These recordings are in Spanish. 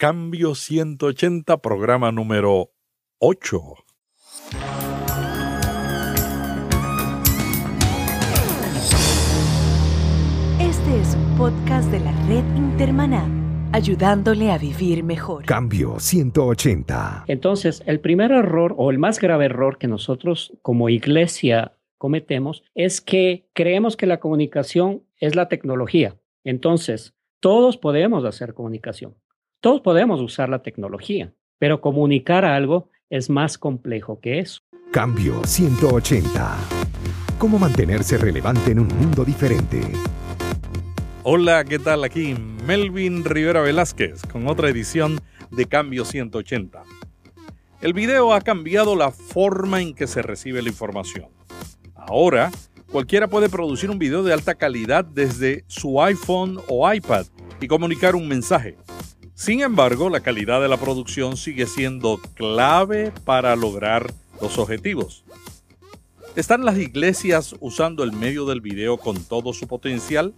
Cambio 180, programa número 8. Este es un podcast de la red Intermaná, ayudándole a vivir mejor. Cambio 180. Entonces, el primer error o el más grave error que nosotros como iglesia cometemos es que creemos que la comunicación es la tecnología. Entonces, todos podemos hacer comunicación, todos podemos usar la tecnología, pero comunicar algo es más complejo que eso. Cambio 180. ¿Cómo mantenerse relevante en un mundo diferente? Hola, ¿qué tal? Aquí Melvin Rivera Velázquez con otra edición de Cambio 180. El video ha cambiado la forma en que se recibe la información. Ahora, cualquiera puede producir un video de alta calidad desde su iPhone o iPad y comunicar un mensaje. Sin embargo, la calidad de la producción sigue siendo clave para lograr los objetivos. ¿Están las iglesias usando el medio del video con todo su potencial?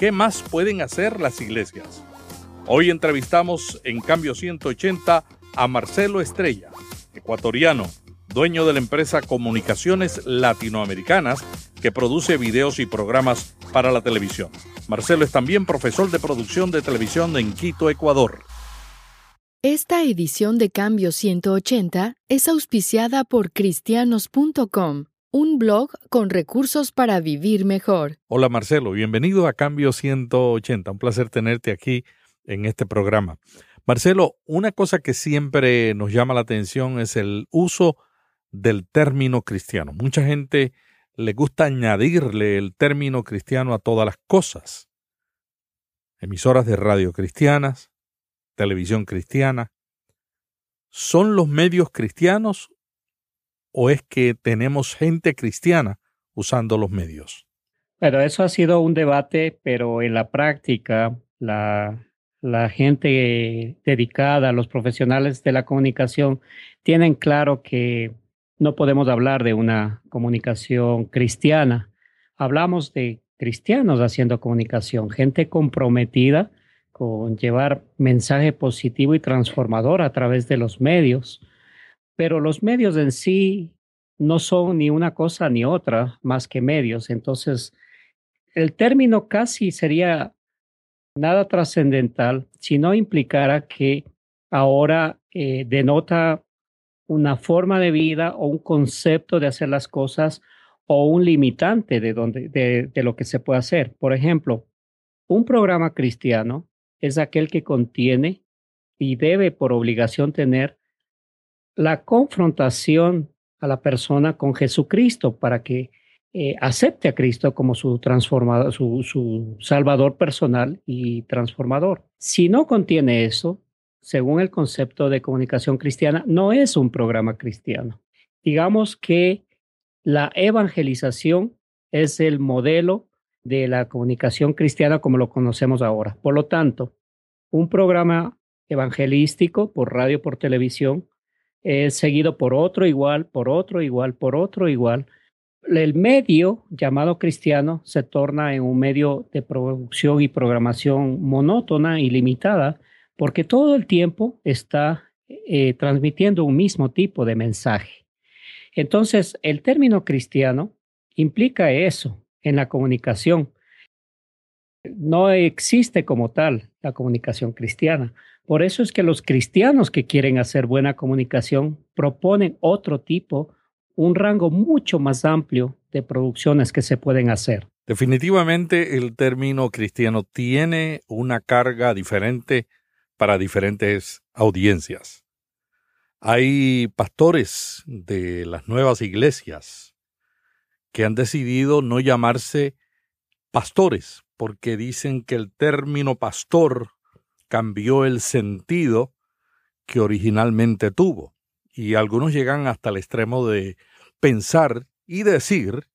¿Qué más pueden hacer las iglesias? Hoy entrevistamos en Cambio 180 a Marcelo Estrella, ecuatoriano, dueño de la empresa Comunicaciones Latinoamericanas, que produce videos y programas para la televisión. Marcelo es también profesor de producción de televisión en Quito, Ecuador. Esta edición de Cambio 180 es auspiciada por cristianos.com, un blog con recursos para vivir mejor. Hola Marcelo, bienvenido a Cambio 180. Un placer tenerte aquí en este programa. Marcelo, una cosa que siempre nos llama la atención es el uso del término cristiano. Mucha gente le gusta añadirle el término cristiano a todas las cosas. Emisoras de radio cristianas, televisión cristiana. ¿Son los medios cristianos o es que tenemos gente cristiana usando los medios? Bueno, eso ha sido un debate, pero en la práctica la, la gente dedicada, los profesionales de la comunicación, tienen claro que no podemos hablar de una comunicación cristiana. Hablamos de cristianos haciendo comunicación, gente comprometida con llevar mensaje positivo y transformador a través de los medios. Pero los medios en sí no son ni una cosa ni otra más que medios. Entonces, el término casi sería nada trascendental si no implicara que ahora eh, denota una forma de vida o un concepto de hacer las cosas o un limitante de, donde, de, lo que se puede hacer. Por ejemplo, un programa cristiano es aquel que contiene y debe por obligación tener la confrontación a la persona con Jesucristo para que eh, acepte a Cristo como su transformador, su, su salvador personal y transformador. Si no contiene eso, según el concepto de comunicación cristiana, no es un programa cristiano. Digamos que la evangelización es el modelo de la comunicación cristiana como lo conocemos ahora. Por lo tanto, un programa evangelístico por radio, por televisión, es seguido por otro igual, por otro igual, por otro igual. El medio llamado cristiano se torna en un medio de producción y programación monótona y limitada porque todo el tiempo está eh, transmitiendo un mismo tipo de mensaje. Entonces, el término cristiano implica eso en la comunicación. No existe como tal la comunicación cristiana. Por eso es que los cristianos que quieren hacer buena comunicación proponen otro tipo, un rango mucho más amplio de producciones que se pueden hacer. Definitivamente el término cristiano tiene una carga diferente para diferentes audiencias. Hay pastores de las nuevas iglesias que han decidido no llamarse pastores porque dicen que el término pastor cambió el sentido que originalmente tuvo. Y algunos llegan hasta el extremo de pensar y decir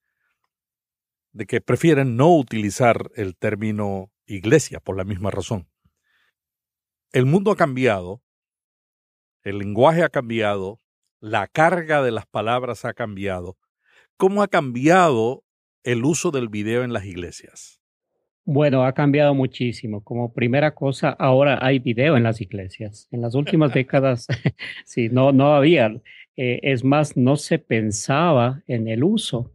de que prefieren no utilizar el término iglesia por la misma razón el mundo ha cambiado, el lenguaje ha cambiado, la carga de las palabras ha cambiado. ¿Cómo ha cambiado el uso del video en las iglesias? Bueno, ha cambiado muchísimo. Como primera cosa, ahora hay video en las iglesias. En las últimas décadas, sí, no, no había. Eh, es más, no se pensaba en el uso.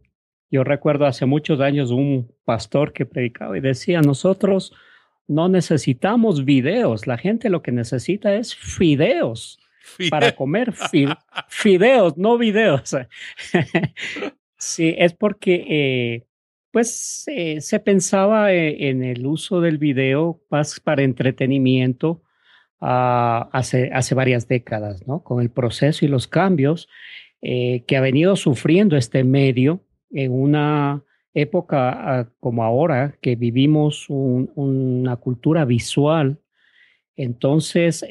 Yo recuerdo hace muchos años un pastor que predicaba y decía, nosotros no necesitamos videos, la gente lo que necesita es fideos para comer fideos, no videos. sí, es porque eh, pues eh, se pensaba eh, en el uso del video más para entretenimiento ah, hace, hace varias décadas, ¿no? Con el proceso y los cambios eh, que ha venido sufriendo este medio en una época ah, como ahora, que vivimos una cultura visual. Entonces,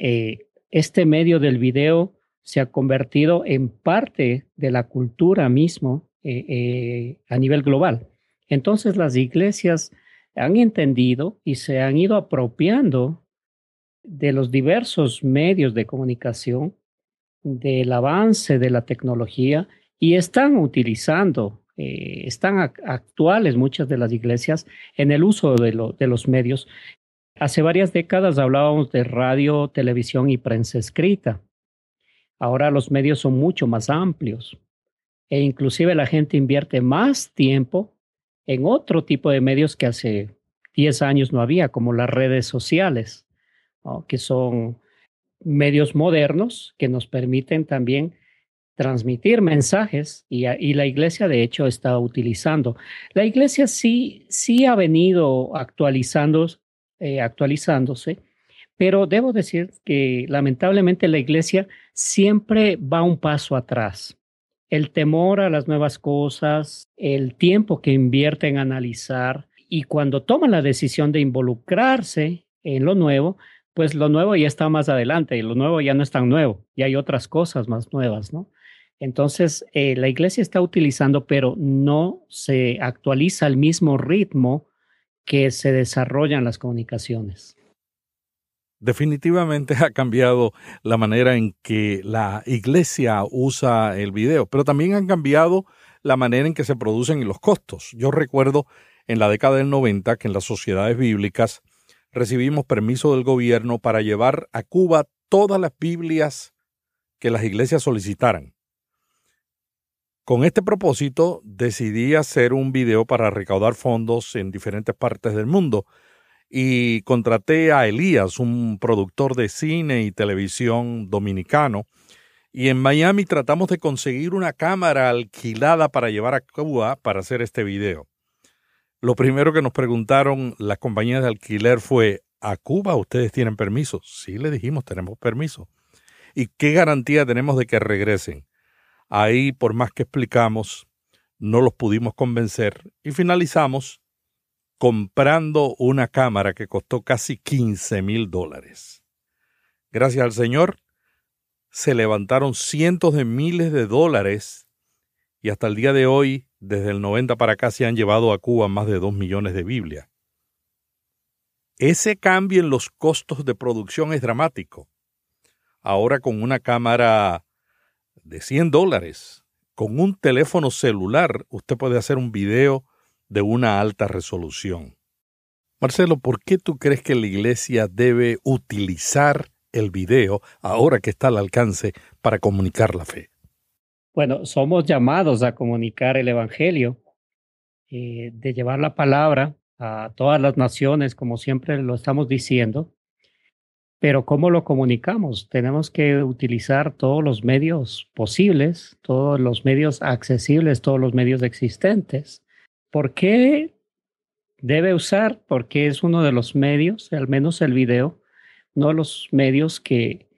este medio del video se ha convertido en parte de la cultura mismo a nivel global. Entonces las iglesias han entendido y se han ido apropiando de los diversos medios de comunicación, del avance de la tecnología y están utilizando, eh, están actuales muchas de las iglesias en el uso de, los medios. Hace varias décadas hablábamos de radio, televisión y prensa escrita. Ahora los medios son mucho más amplios e inclusive la gente invierte más tiempo en otro tipo de medios que hace 10 años no había, como las redes sociales, que son medios modernos que nos permiten también transmitir mensajes y, la iglesia de hecho está utilizando. La iglesia sí, sí ha venido eh, actualizándose, pero debo decir que lamentablemente la iglesia siempre va un paso atrás el temor a las nuevas cosas, el tiempo que invierte en analizar y cuando toma la decisión de involucrarse en lo nuevo, pues lo nuevo ya está más adelante y lo nuevo ya no es tan nuevo, ya hay otras cosas más nuevas, ¿no? Entonces, eh, la iglesia está utilizando, pero no se actualiza al mismo ritmo que se desarrollan las comunicaciones definitivamente ha cambiado la manera en que la iglesia usa el video, pero también han cambiado la manera en que se producen los costos. Yo recuerdo en la década del 90 que en las sociedades bíblicas recibimos permiso del gobierno para llevar a Cuba todas las Biblias que las iglesias solicitaran. Con este propósito decidí hacer un video para recaudar fondos en diferentes partes del mundo, y contraté a Elías, un productor de cine y televisión dominicano, y en Miami tratamos de conseguir una cámara alquilada para llevar a Cuba para hacer este video. Lo primero que nos preguntaron las compañías de alquiler fue, ¿a Cuba ustedes tienen permiso? Sí, le dijimos, tenemos permiso. ¿Y qué garantía tenemos de que regresen? Ahí, por más que explicamos, no los pudimos convencer y finalizamos comprando una cámara que costó casi 15 mil dólares. Gracias al Señor, se levantaron cientos de miles de dólares y hasta el día de hoy, desde el 90 para acá, se han llevado a Cuba más de 2 millones de Biblias. Ese cambio en los costos de producción es dramático. Ahora con una cámara de 100 dólares, con un teléfono celular, usted puede hacer un video de una alta resolución. Marcelo, ¿por qué tú crees que la Iglesia debe utilizar el video ahora que está al alcance para comunicar la fe? Bueno, somos llamados a comunicar el Evangelio, eh, de llevar la palabra a todas las naciones, como siempre lo estamos diciendo. Pero ¿cómo lo comunicamos? Tenemos que utilizar todos los medios posibles, todos los medios accesibles, todos los medios existentes. ¿Por qué debe usar? Porque es uno de los medios, al menos el video, no los medios que,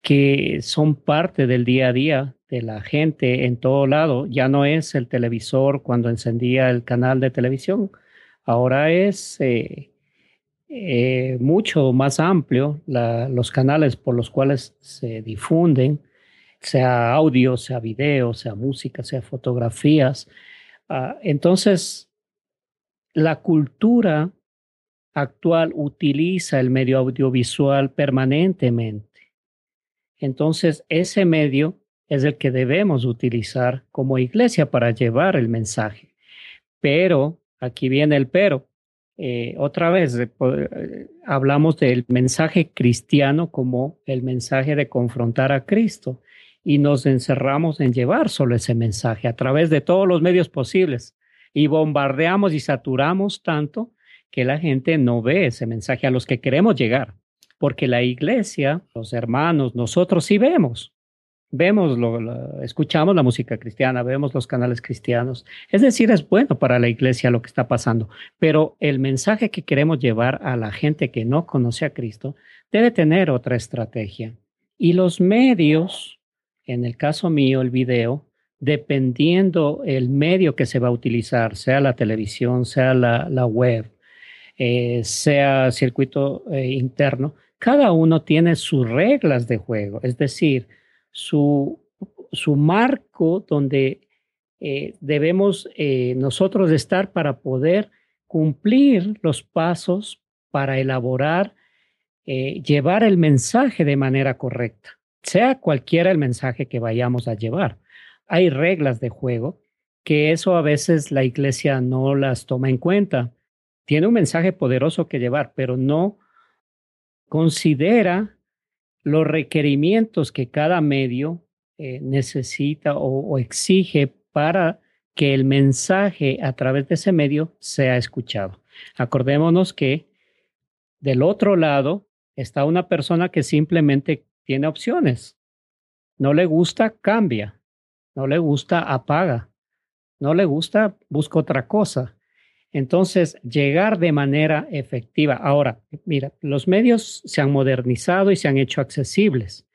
que son parte del día a día de la gente en todo lado. Ya no es el televisor cuando encendía el canal de televisión. Ahora es eh, eh, mucho más amplio los canales por los cuales se difunden, sea audio, sea video, sea música, sea fotografías. Ah, entonces, la cultura actual utiliza el medio audiovisual permanentemente. Entonces, ese medio es el que debemos utilizar como iglesia para llevar el mensaje. Pero, aquí viene el pero, eh, otra vez eh, hablamos del mensaje cristiano como el mensaje de confrontar a Cristo y nos encerramos en llevar solo ese mensaje a través de todos los medios posibles. Y bombardeamos y saturamos tanto que la gente no ve ese mensaje a los que queremos llegar, porque la iglesia, los hermanos, nosotros sí vemos, vemos, lo, escuchamos la música cristiana, vemos los canales cristianos. Es decir, es bueno para la iglesia lo que está pasando, pero el mensaje que queremos llevar a la gente que no conoce a Cristo debe tener otra estrategia. Y los medios, en el caso mío, el video, dependiendo el medio que se va a utilizar, sea la televisión, sea la, web, eh, sea circuito eh, interno, cada uno tiene sus reglas de juego. Es decir, su, su marco donde eh, debemos eh, nosotros estar para poder cumplir los pasos para elaborar, eh, llevar el mensaje de manera correcta, sea cualquiera el mensaje que vayamos a llevar. Hay reglas de juego que eso a veces la iglesia no las toma en cuenta. Tiene un mensaje poderoso que llevar, pero no considera los requerimientos que cada medio eh, necesita o, exige para que el mensaje a través de ese medio sea escuchado. Acordémonos que del otro lado está una persona que simplemente tiene opciones. No le gusta, cambia. No le gusta, apaga. No le gusta, busca otra cosa. Entonces, llegar de manera efectiva. Ahora, mira, los medios se han modernizado y se han hecho accesibles.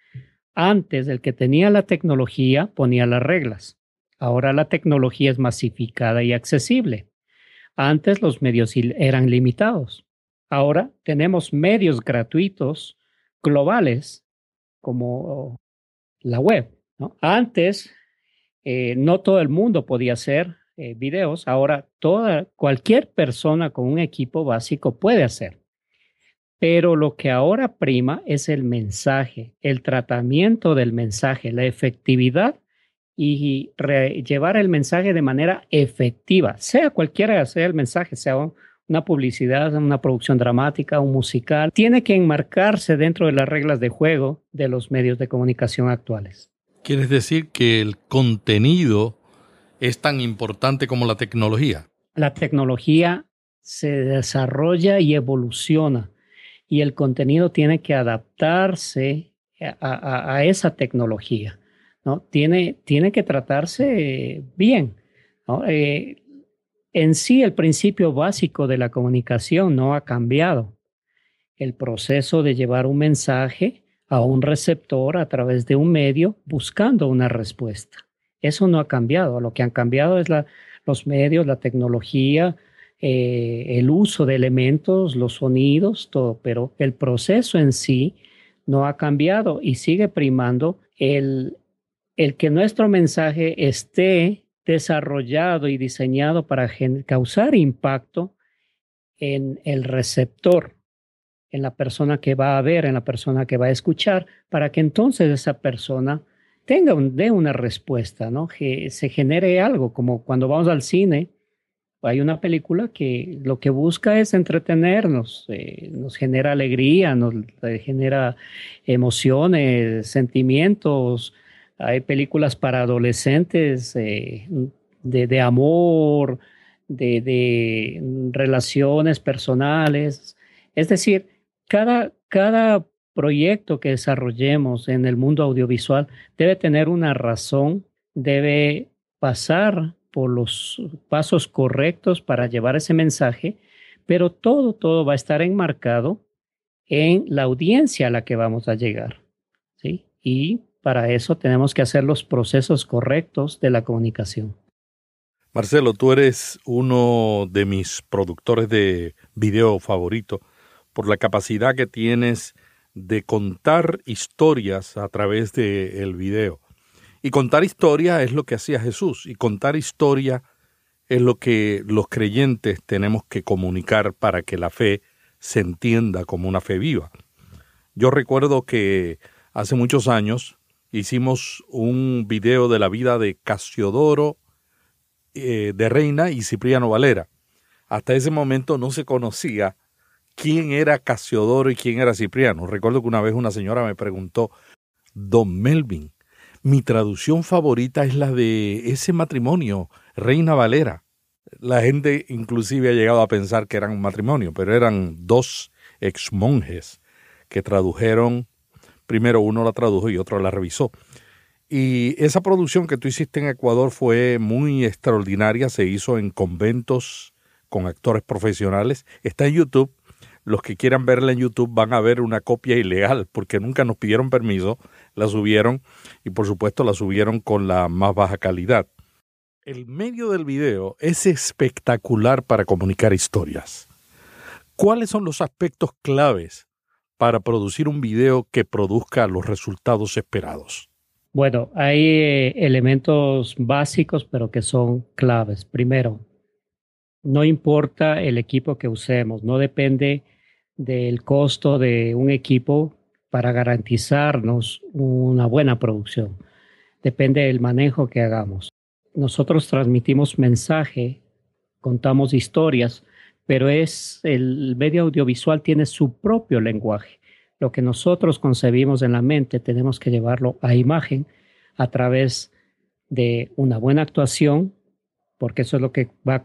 Antes, el que tenía la tecnología ponía las reglas. Ahora la tecnología es masificada y accesible. Antes los medios eran limitados. Ahora tenemos medios gratuitos globales como la web. Antes eh, no todo el mundo podía ser eh, videos, ahora toda, cualquier persona con un equipo básico puede hacer. Pero lo que ahora prima es el mensaje, el tratamiento del mensaje, la efectividad y llevar el mensaje de manera efectiva, sea cualquiera sea el mensaje, sea una publicidad, una producción dramática, un musical, tiene que enmarcarse dentro de las reglas de juego de los medios de comunicación actuales. ¿Quieres decir que el contenido es tan importante como la tecnología? La tecnología se desarrolla y evoluciona y el contenido tiene que adaptarse a, esa tecnología. ¿no? Tiene, tiene que tratarse bien. Eh, en sí, el principio básico de la comunicación no ha cambiado. El proceso de llevar un mensaje a un receptor a través de un medio buscando una respuesta. Eso no ha cambiado. Lo que han cambiado es los medios, la tecnología, eh, el uso de elementos, los sonidos, todo, pero el proceso en sí no ha cambiado y sigue primando el, el que nuestro mensaje esté desarrollado y diseñado para causar impacto en el receptor, en la persona que va a ver, en la persona que va a escuchar, para que entonces esa persona tenga una respuesta, ¿no? Que se genere algo, como cuando vamos al cine, hay una película que lo que busca es entretenernos, eh, nos genera alegría, nos genera emociones, sentimientos. Hay películas para adolescentes eh, de, de, amor, de, de, relaciones personales. Es decir, cada, cada proyecto que desarrollemos en el mundo audiovisual debe tener una razón, debe pasar por los pasos correctos para llevar ese mensaje, pero todo, todo va a estar enmarcado en la audiencia a la que vamos a llegar. ¿sí? Y para eso tenemos que hacer los procesos correctos de la comunicación. Marcelo, tú eres uno de mis productores de video favorito por la capacidad que tienes de contar historias a través del el video. Y contar historia es lo que hacía Jesús, y contar historia es lo que los creyentes tenemos que comunicar para que la fe se entienda como una fe viva. Yo recuerdo que hace muchos años hicimos un video de la vida de Casiodoro eh, de Reina y Cipriano Valera. hasta ese momento no se conocía quién era Casiodoro y quién era Cipriano. Recuerdo que una vez una señora me preguntó, Don Melvin, mi traducción favorita es la de ese matrimonio, Reina Valera. La gente inclusive ha llegado a pensar que eran un matrimonio, pero eran dos ex monjes que tradujeron, primero uno la tradujo y otro la revisó. Y esa producción que tú hiciste en Ecuador fue muy extraordinaria, se hizo en conventos con actores profesionales, está en YouTube. Los que quieran verla en YouTube van a ver una copia ilegal porque nunca nos pidieron permiso, la subieron y por supuesto la subieron con la más baja calidad. El medio del video es espectacular para comunicar historias. ¿Cuáles son los aspectos claves para producir un video que produzca los resultados esperados? Bueno, hay eh, elementos básicos, pero que son claves. Primero, no importa el equipo que usemos, no depende del costo de un equipo para garantizarnos una buena producción. Depende del manejo que hagamos nosotros transmitimos mensaje, contamos historias, pero es el medio audiovisual tiene su propio lenguaje. Lo que nosotros concebimos en la mente tenemos que llevarlo a imagen a través de una buena actuación, porque eso es lo que va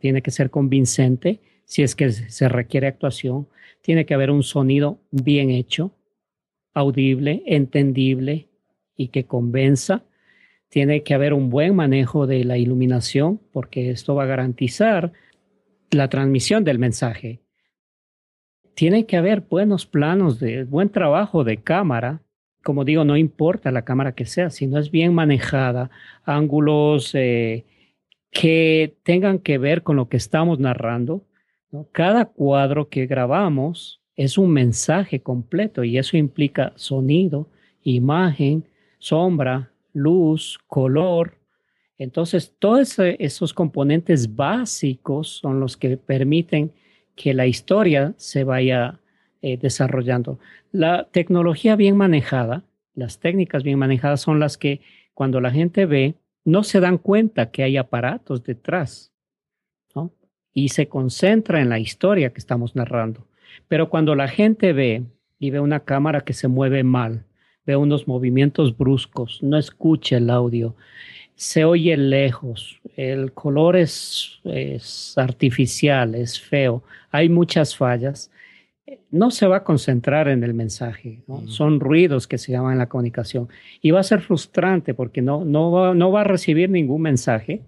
tiene que ser convincente. Si es que se requiere actuación, tiene que haber un sonido bien hecho, audible, entendible y que convenza tiene que haber un buen manejo de la iluminación porque esto va a garantizar la transmisión del mensaje. Tiene que haber buenos planos de buen trabajo de cámara. Como digo, no importa la cámara que sea, si no es bien manejada, ángulos eh, que tengan que ver con lo que estamos narrando. Cada cuadro que grabamos es un mensaje completo y eso implica sonido, imagen, sombra, luz, color. Entonces, todos esos componentes básicos son los que permiten que la historia se vaya eh, desarrollando. La tecnología bien manejada, las técnicas bien manejadas son las que cuando la gente ve, no se dan cuenta que hay aparatos detrás, ¿no? Y se concentra en la historia que estamos narrando. Pero cuando la gente ve y ve una cámara que se mueve mal, ve unos movimientos bruscos, no escucha el audio, se oye lejos, el color es, artificial, es feo, hay muchas fallas, no se va a concentrar en el mensaje, son ruidos que se llaman en la comunicación y va a ser frustrante porque no, no, va, no va a recibir ningún mensaje,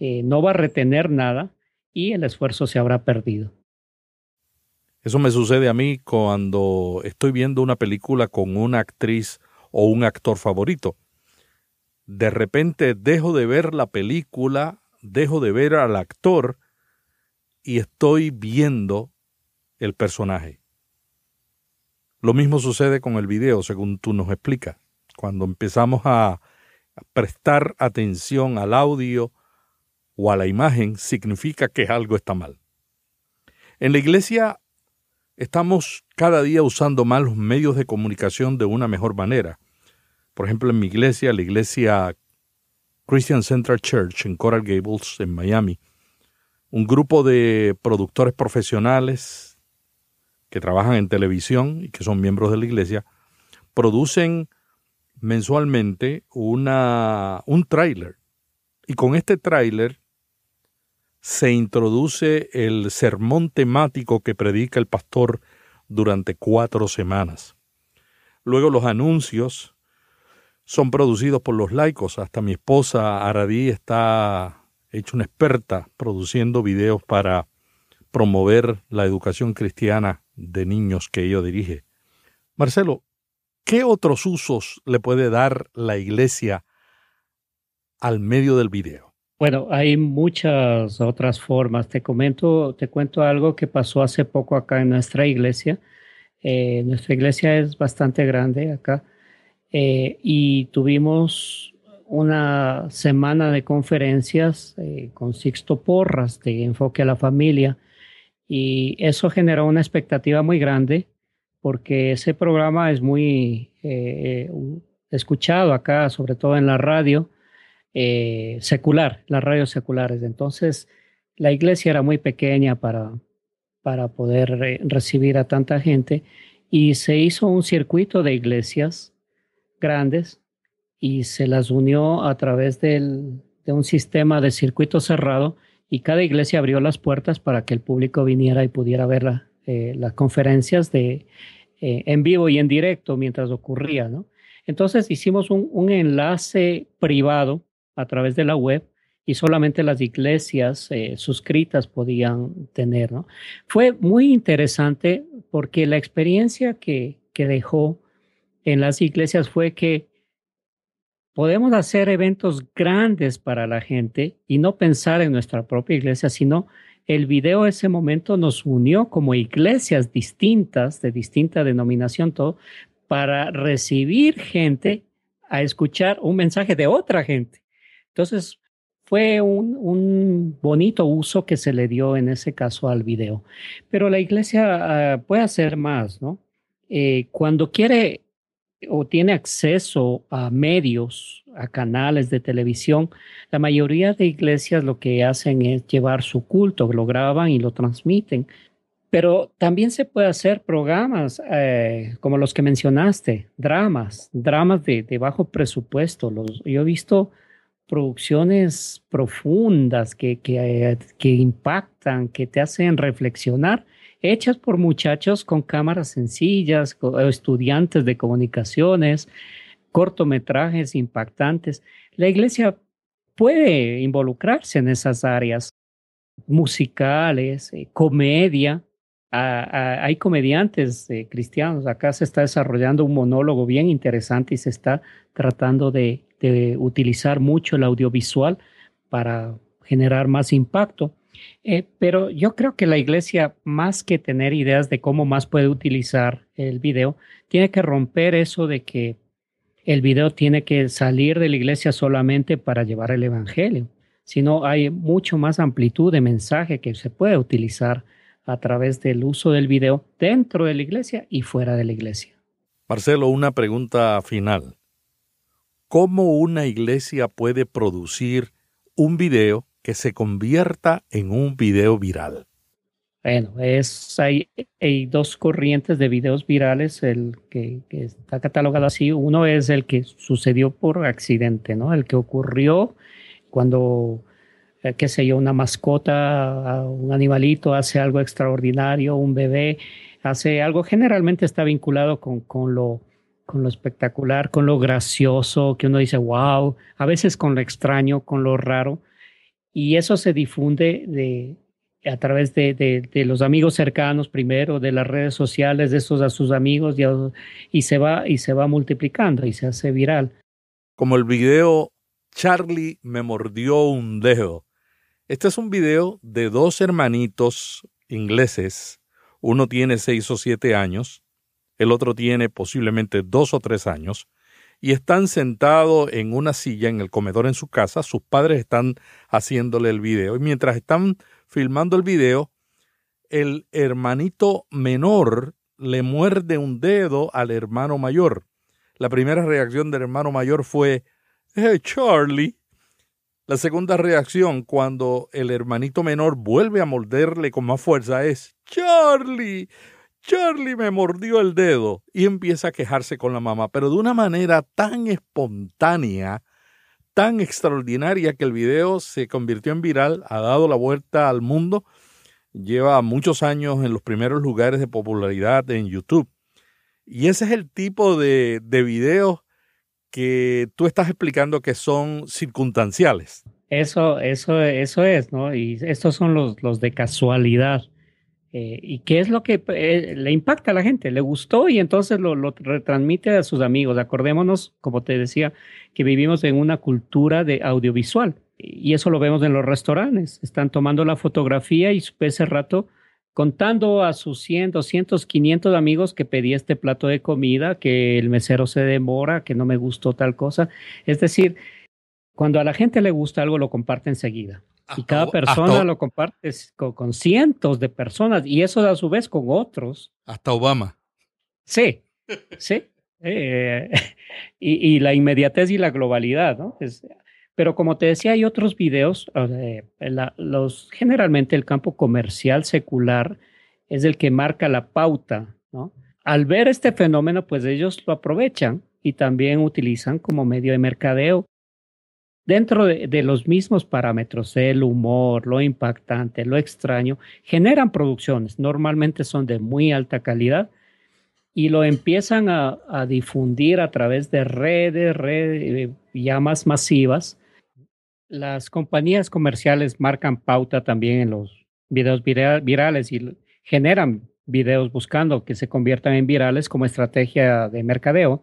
eh, no va a retener nada y el esfuerzo se habrá perdido. Eso me sucede a mí cuando estoy viendo una película con una actriz o un actor favorito. De repente dejo de ver la película, dejo de ver al actor y estoy viendo el personaje. Lo mismo sucede con el video, según tú nos explicas. Cuando empezamos a prestar atención al audio o a la imagen, significa que algo está mal. En la iglesia Estamos cada día usando más los medios de comunicación de una mejor manera. Por ejemplo, en mi iglesia, la iglesia Christian Central Church en Coral Gables, en Miami, un grupo de productores profesionales que trabajan en televisión y que son miembros de la iglesia, producen mensualmente una, un tráiler. Y con este tráiler se introduce el sermón temático que predica el pastor durante cuatro semanas. Luego los anuncios son producidos por los laicos. Hasta mi esposa Aradí está hecha una experta produciendo videos para promover la educación cristiana de niños que ella dirige. Marcelo, ¿qué otros usos le puede dar la iglesia al medio del video? Bueno, hay muchas otras formas. Te comento, te cuento algo que pasó hace poco acá en nuestra iglesia. Eh, nuestra iglesia es bastante grande acá eh, y tuvimos una semana de conferencias eh, con Sixto Porras de enfoque a la familia y eso generó una expectativa muy grande porque ese programa es muy escuchado acá, sobre todo en la radio eh, secular, las radios seculares. Entonces, la iglesia era muy pequeña para, para poder recibir a tanta gente y se hizo un circuito de iglesias grandes y se las unió a través del, de un sistema de circuito cerrado y cada iglesia abrió las puertas para que el público viniera y pudiera ver eh, las conferencias de, eh, en vivo y en directo mientras ocurría, ¿no? Entonces hicimos un, un, enlace privado a través de la web y solamente las iglesias eh, suscritas podían tener, ¿no? Fue muy interesante porque la experiencia que, que dejó en las iglesias fue que podemos hacer eventos grandes para la gente y no pensar en nuestra propia iglesia, sino el video ese momento nos unió como iglesias distintas, de distinta denominación, todo, para recibir gente a escuchar un mensaje de otra gente. Entonces, fue un, un, bonito uso que se le dio en ese caso al video. Pero la iglesia uh, puede hacer más, ¿no? Eh, cuando quiere o tiene acceso a medios, a canales de televisión, la mayoría de iglesias lo que hacen es llevar su culto, lo graban y lo transmiten. Pero también se puede hacer programas eh, como los que mencionaste, dramas, dramas de, de bajo presupuesto. Los, yo he visto producciones profundas que, que, que impactan, que te hacen reflexionar hechas por muchachos con cámaras sencillas, estudiantes de comunicaciones, cortometrajes impactantes. La iglesia puede involucrarse en esas áreas musicales, eh, comedia. hay comediantes eh, cristianos. Acá se está desarrollando un monólogo bien interesante y se está tratando de utilizar mucho el audiovisual para generar más impacto. Eh, pero yo creo que la iglesia, más que tener ideas de cómo más puede utilizar el video, tiene que romper eso de que el video tiene que salir de la iglesia solamente para llevar el evangelio, sino hay mucho más amplitud de mensaje que se puede utilizar a través del uso del video dentro de la iglesia y fuera de la iglesia. Marcelo, una pregunta final. ¿Cómo una iglesia puede producir un video que se convierta en un video viral? Bueno, es, hay, dos corrientes de videos virales, el que, está catalogado así. Uno es el que sucedió por accidente, ¿no? El que ocurrió cuando, eh, qué sé yo, una mascota, un animalito hace algo extraordinario, un bebé hace algo, generalmente está vinculado con, con lo, con lo espectacular, con lo gracioso, que uno dice, wow, a veces con lo extraño, con lo raro y eso se difunde de, a través de, de, los amigos cercanos primero, de las redes sociales, de esos a sus amigos, y, y, se va, y se va multiplicando y se hace viral. Como el video Charlie me mordió un dedo. Este es un video de dos hermanitos ingleses. Uno tiene seis o siete años, el otro tiene posiblemente dos o tres años, y están sentados en una silla en el comedor en su casa, sus padres están haciéndole el video y mientras están filmando el video, el hermanito menor le muerde un dedo al hermano mayor. La primera reacción del hermano mayor fue, hey Charlie. La segunda reacción cuando el hermanito menor vuelve a morderle con más fuerza es, Charlie, Charlie me mordió el dedo y empieza a quejarse con la mamá, pero de una manera tan espontánea, tan extraordinaria que el video se convirtió en viral, ha dado la vuelta al mundo, lleva muchos años en los primeros lugares de popularidad en YouTube. Y ese es el tipo de, de videos que tú estás explicando que son circunstanciales. Eso, eso, eso es, ¿no? Y estos son los, los de casualidad. Eh, ¿Y qué es lo que eh, le impacta a la gente? Le gustó y entonces lo, lo, retransmite a sus amigos. Acordémonos, como te decía, que vivimos en una cultura de audiovisual y eso lo vemos en los restaurantes. Están tomando la fotografía y ese rato contando a sus 100, 200, 500 amigos que pedí este plato de comida, que el mesero se demora, que no me gustó tal cosa. Es decir, cuando a la gente le gusta algo, lo comparte enseguida y cada persona lo comparte con, cientos de personas y eso a su vez con otros. Hasta Obama. Sí, sí. Eh, y, la inmediatez y la globalidad, ¿no? Pero como te decía, hay otros videos, los, generalmente el campo comercial secular es el que marca la pauta, ¿no? Al ver este fenómeno, pues ellos lo aprovechan y también utilizan como medio de mercadeo. Dentro de, los mismos parámetros, el humor, lo impactante, lo extraño, generan producciones, normalmente son de muy alta calidad, y lo empiezan a, difundir a través de redes, redes eh, ya más masivas. Las compañías comerciales marcan pauta también en los videos virales y generan videos buscando que se conviertan en virales como estrategia de mercadeo.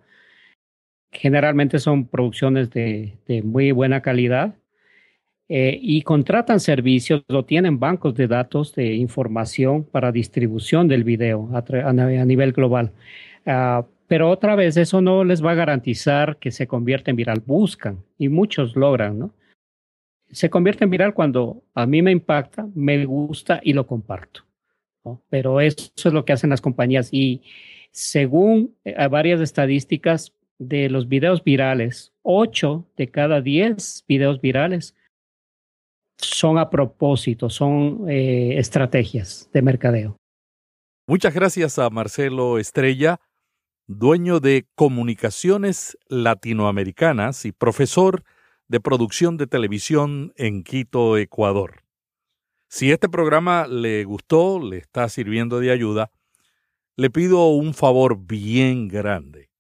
Generalmente son producciones de, muy buena calidad eh, y contratan servicios o tienen bancos de datos de información para distribución del video a, nivel global. Ah, pero otra vez, eso no les va a garantizar que se convierta en viral. Buscan y muchos logran, ¿no? Se convierte en viral cuando a mí me impacta, me gusta y lo comparto. Pero eso es lo que hacen las compañías. Y según eh, varias estadísticas de los videos virales, 8 de cada 10 videos virales son a propósito, son eh, estrategias de mercadeo. Muchas gracias a Marcelo Estrella, dueño de Comunicaciones Latinoamericanas y profesor de producción de televisión en Quito, Ecuador. Si este programa le gustó, le está sirviendo de ayuda, le pido un favor bien grande.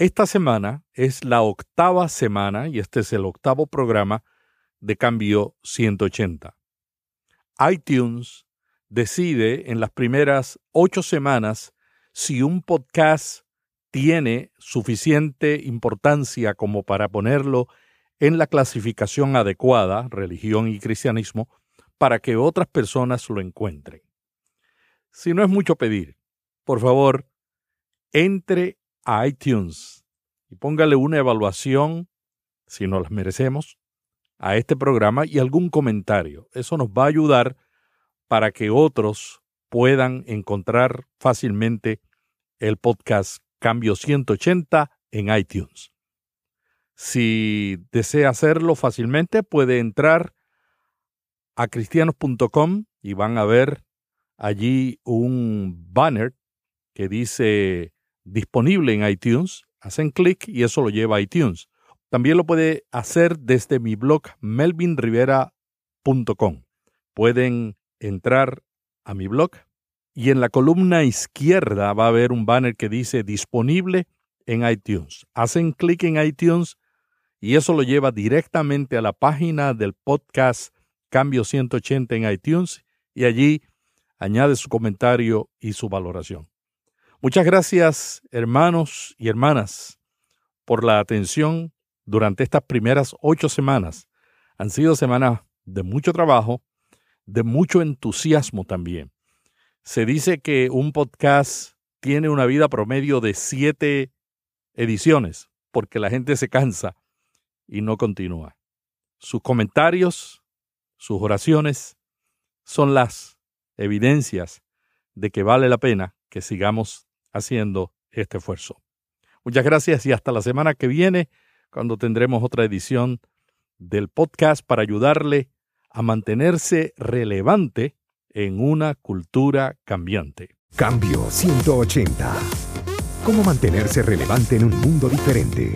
Esta semana es la octava semana y este es el octavo programa de cambio 180. iTunes decide en las primeras ocho semanas si un podcast tiene suficiente importancia como para ponerlo en la clasificación adecuada, religión y cristianismo, para que otras personas lo encuentren. Si no es mucho pedir, por favor, entre a iTunes y póngale una evaluación, si no las merecemos, a este programa y algún comentario. Eso nos va a ayudar para que otros puedan encontrar fácilmente el podcast Cambio 180 en iTunes. Si desea hacerlo fácilmente, puede entrar a cristianos.com y van a ver allí un banner que dice disponible en iTunes. Hacen clic y eso lo lleva a iTunes. También lo puede hacer desde mi blog melvinrivera.com. Pueden entrar a mi blog y en la columna izquierda va a haber un banner que dice disponible en iTunes. Hacen clic en iTunes y eso lo lleva directamente a la página del podcast Cambio 180 en iTunes y allí añade su comentario y su valoración. Muchas gracias hermanos y hermanas por la atención durante estas primeras ocho semanas han sido semanas de mucho trabajo, de mucho entusiasmo también. Se dice que un podcast tiene una vida promedio de siete ediciones, porque la gente se cansa y no continúa. Sus comentarios, sus oraciones, son las evidencias de que vale la pena que sigamos haciendo este esfuerzo. Muchas gracias y hasta la semana que viene cuando tendremos otra edición del podcast para ayudarle a mantenerse relevante en una cultura cambiante. Cambio 180. ¿Cómo mantenerse relevante en un mundo diferente?